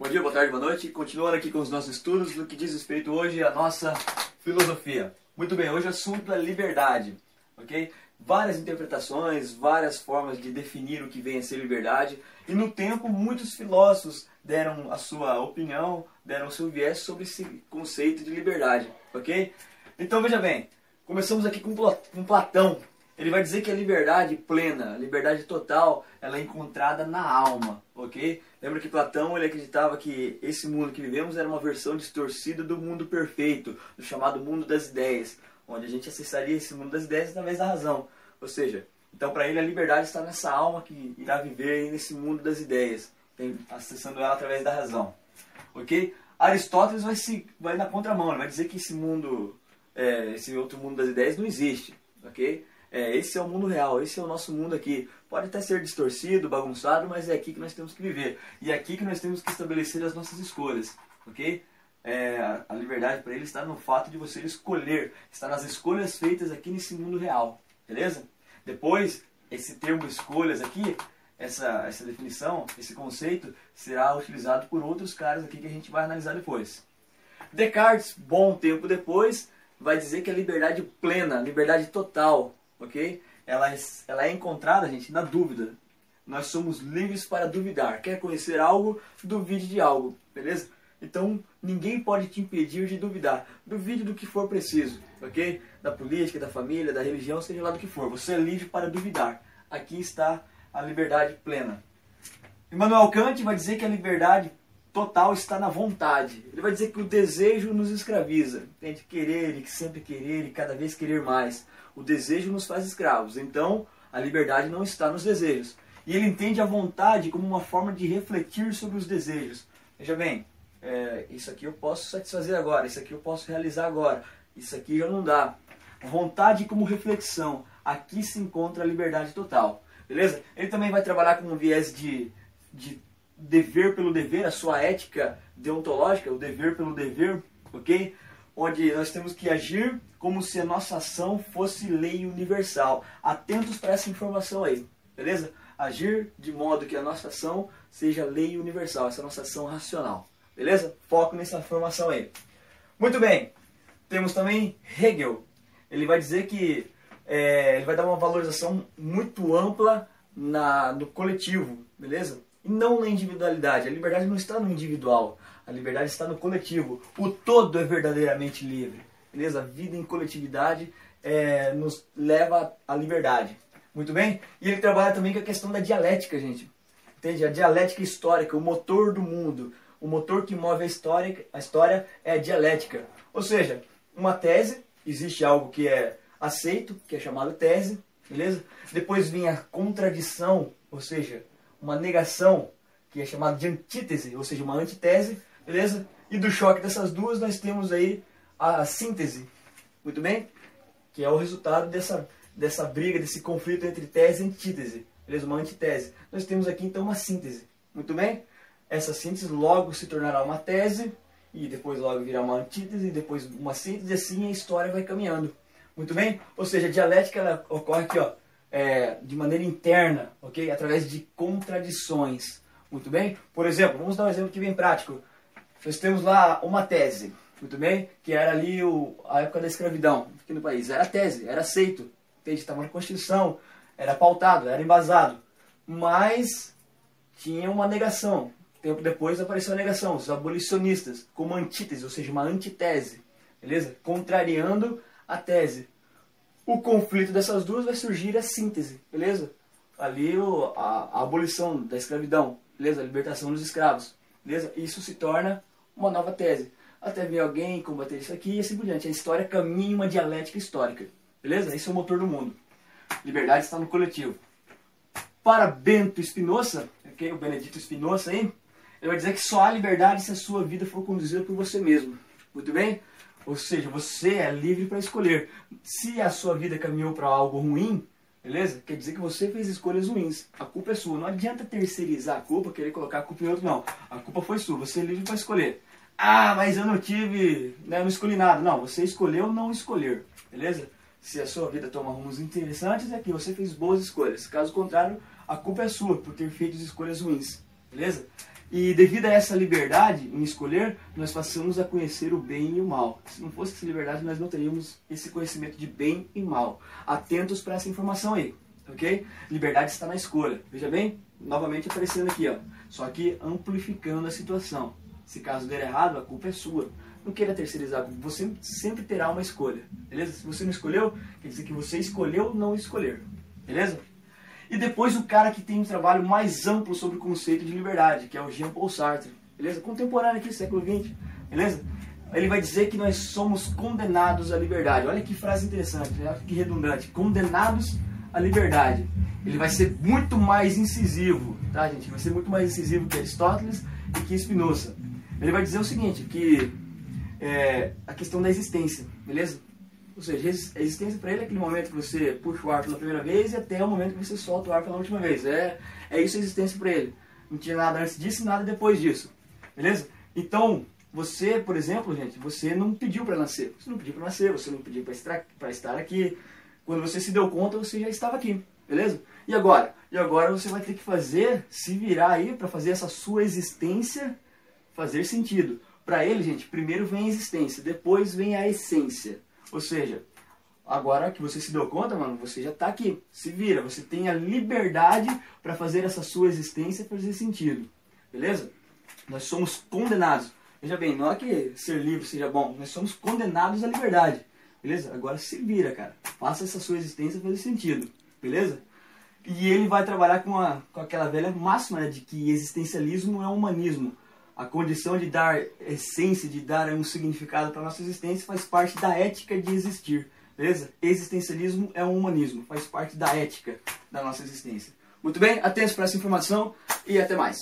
Bom dia, boa tarde, boa noite. Continuando aqui com os nossos estudos no que diz respeito hoje à nossa filosofia. Muito bem, hoje o assunto é liberdade, ok? Várias interpretações, várias formas de definir o que vem a ser liberdade. E no tempo, muitos filósofos deram a sua opinião, deram o seu viés sobre esse conceito de liberdade, ok? Então veja bem, começamos aqui com Platão, ele vai dizer que a liberdade plena, a liberdade total, ela é encontrada na alma, ok? Lembra que Platão ele acreditava que esse mundo que vivemos era uma versão distorcida do mundo perfeito, do chamado mundo das ideias, onde a gente acessaria esse mundo das ideias através da razão. Ou seja, então para ele a liberdade está nessa alma que irá viver nesse mundo das ideias, acessando ela através da razão, ok? Aristóteles vai, se, vai na contramão, ele vai dizer que esse mundo, é, esse outro mundo das ideias não existe, ok? É, esse é o mundo real, esse é o nosso mundo aqui. Pode até ser distorcido, bagunçado, mas é aqui que nós temos que viver. E é aqui que nós temos que estabelecer as nossas escolhas, ok? É, a liberdade para ele está no fato de você escolher, está nas escolhas feitas aqui nesse mundo real, beleza? Depois, esse termo escolhas aqui, essa, essa definição, esse conceito, será utilizado por outros caras aqui que a gente vai analisar depois. Descartes, bom tempo depois, vai dizer que a liberdade plena, liberdade total, ok? Ela, é, ela é encontrada, gente, na dúvida. Nós somos livres para duvidar. Quer conhecer algo? Duvide de algo, beleza? Então, ninguém pode te impedir de duvidar. Duvide do que for preciso, ok? Da política, da família, da religião, seja lá do que for. Você é livre para duvidar. Aqui está a liberdade plena. Immanuel Kant vai dizer que a liberdade total está na vontade. Ele vai dizer que o desejo nos escraviza. Tem de querer e sempre querer e cada vez querer mais. O desejo nos faz escravos. Então, a liberdade não está nos desejos. E ele entende a vontade como uma forma de refletir sobre os desejos. Veja bem, é, isso aqui eu posso satisfazer agora, isso aqui eu posso realizar agora, isso aqui já não dá. Vontade como reflexão. Aqui se encontra a liberdade total. Beleza? Ele também vai trabalhar com um viés de, de dever pelo dever, a sua ética deontológica, o dever pelo dever, ok? Onde nós temos que agir como se a nossa ação fosse lei universal. Atentos para essa informação aí, beleza? Agir de modo que a nossa ação seja lei universal, essa nossa ação racional, beleza? Foco nessa informação aí. Muito bem, temos também Hegel. Ele vai dizer que é, ele vai dar uma valorização muito ampla na, no coletivo, beleza? E não na individualidade. A liberdade não está no individual, a liberdade está no coletivo. O todo é verdadeiramente livre. Beleza? A vida em coletividade é, nos leva à liberdade. Muito bem? E ele trabalha também com a questão da dialética, gente. Entende? A dialética histórica, o motor do mundo. O motor que move a história, a história é a dialética. Ou seja, uma tese, existe algo que é aceito, que é chamado tese, beleza? Depois vem a contradição, ou seja, uma negação, que é chamada de antítese, ou seja, uma antitese, beleza? E do choque dessas duas nós temos aí a síntese, muito bem? Que é o resultado dessa, dessa briga, desse conflito entre tese e antítese, beleza? Uma antitese. Nós temos aqui então uma síntese, muito bem? Essa síntese logo se tornará uma tese, e depois logo virá uma antítese, e depois uma síntese, e assim a história vai caminhando. Muito bem? Ou seja, a dialética ela ocorre aqui, ó, é, de maneira interna, ok? Através de contradições. Muito bem? Por exemplo, vamos dar um exemplo aqui bem prático. Nós temos lá uma tese, muito bem? Que era ali o, a época da escravidão aqui no país. Era tese, era aceito. Entende? Estava na Constituição, era pautado, era embasado. Mas tinha uma negação. Tempo depois apareceu a negação, os abolicionistas, como antítese, ou seja, uma antitese. Beleza? Contrariando a tese o conflito dessas duas vai surgir a síntese, beleza? Ali o, a, a, abolição da escravidão, beleza? A libertação dos escravos, beleza? Isso se torna uma nova tese. Até vir alguém combater isso aqui e assim por diante. A história caminha uma dialética histórica, beleza? Esse é o motor do mundo. Liberdade está no coletivo. Para Bento okay? o Benedito Spinoza aí, ele vai dizer que só há liberdade se a sua vida for conduzida por você mesmo. Muito bem? Ou seja, você é livre para escolher. Se a sua vida caminhou para algo ruim, beleza? Quer dizer que você fez escolhas ruins. A culpa é sua. Não adianta terceirizar a culpa, querer colocar a culpa em outro, não. A culpa foi sua. Você é livre para escolher. Ah, mas eu não tive, né, não escolhi nada. Não, você escolheu não escolher, beleza? Se a sua vida toma rumos interessantes, é que você fez boas escolhas. Caso contrário, a culpa é sua por ter feito escolhas ruins, beleza? E devido a essa liberdade em escolher, nós passamos a conhecer o bem e o mal. Se não fosse essa liberdade, nós não teríamos esse conhecimento de bem e mal. Atentos para essa informação aí, ok? Liberdade está na escolha. Veja bem, novamente aparecendo aqui, ó. Só que amplificando a situação. Se caso der errado, a culpa é sua. Não queira terceirizar, você sempre terá uma escolha, beleza? Se você não escolheu, quer dizer que você escolheu não escolher, beleza? E depois o cara que tem um trabalho mais amplo sobre o conceito de liberdade, que é o Jean Paul Sartre, beleza? Contemporâneo aqui, século XX, beleza? Ele vai dizer que nós somos condenados à liberdade. Olha que frase interessante, né? que redundante. Condenados à liberdade. Ele vai ser muito mais incisivo, tá, gente? Vai ser muito mais incisivo que Aristóteles e que Spinoza. Ele vai dizer o seguinte, que é, a questão da existência, beleza? Ou seja, a existência para ele é aquele momento que você puxa o ar pela primeira vez e até o momento que você solta o ar pela última vez. É, é isso a existência para ele. Não tinha nada antes disso e nada depois disso. Beleza? Então, você, por exemplo, gente, você não pediu para nascer. Você não pediu para nascer, você não pediu para estar aqui. Quando você se deu conta, você já estava aqui. Beleza? E agora? E agora você vai ter que fazer, se virar aí para fazer essa sua existência fazer sentido. Para ele, gente, primeiro vem a existência, depois vem a essência. Ou seja, agora que você se deu conta, mano, você já está aqui. Se vira, você tem a liberdade para fazer essa sua existência fazer sentido. Beleza? Nós somos condenados. Veja bem, não é que ser livre seja bom, nós somos condenados à liberdade. Beleza? Agora se vira, cara. Faça essa sua existência fazer sentido. Beleza? E ele vai trabalhar com, a, com aquela velha máxima né, de que existencialismo é humanismo a condição de dar essência, de dar um significado para nossa existência faz parte da ética de existir. Beleza? Existencialismo é um humanismo, faz parte da ética da nossa existência. Muito bem, atentos para essa informação e até mais.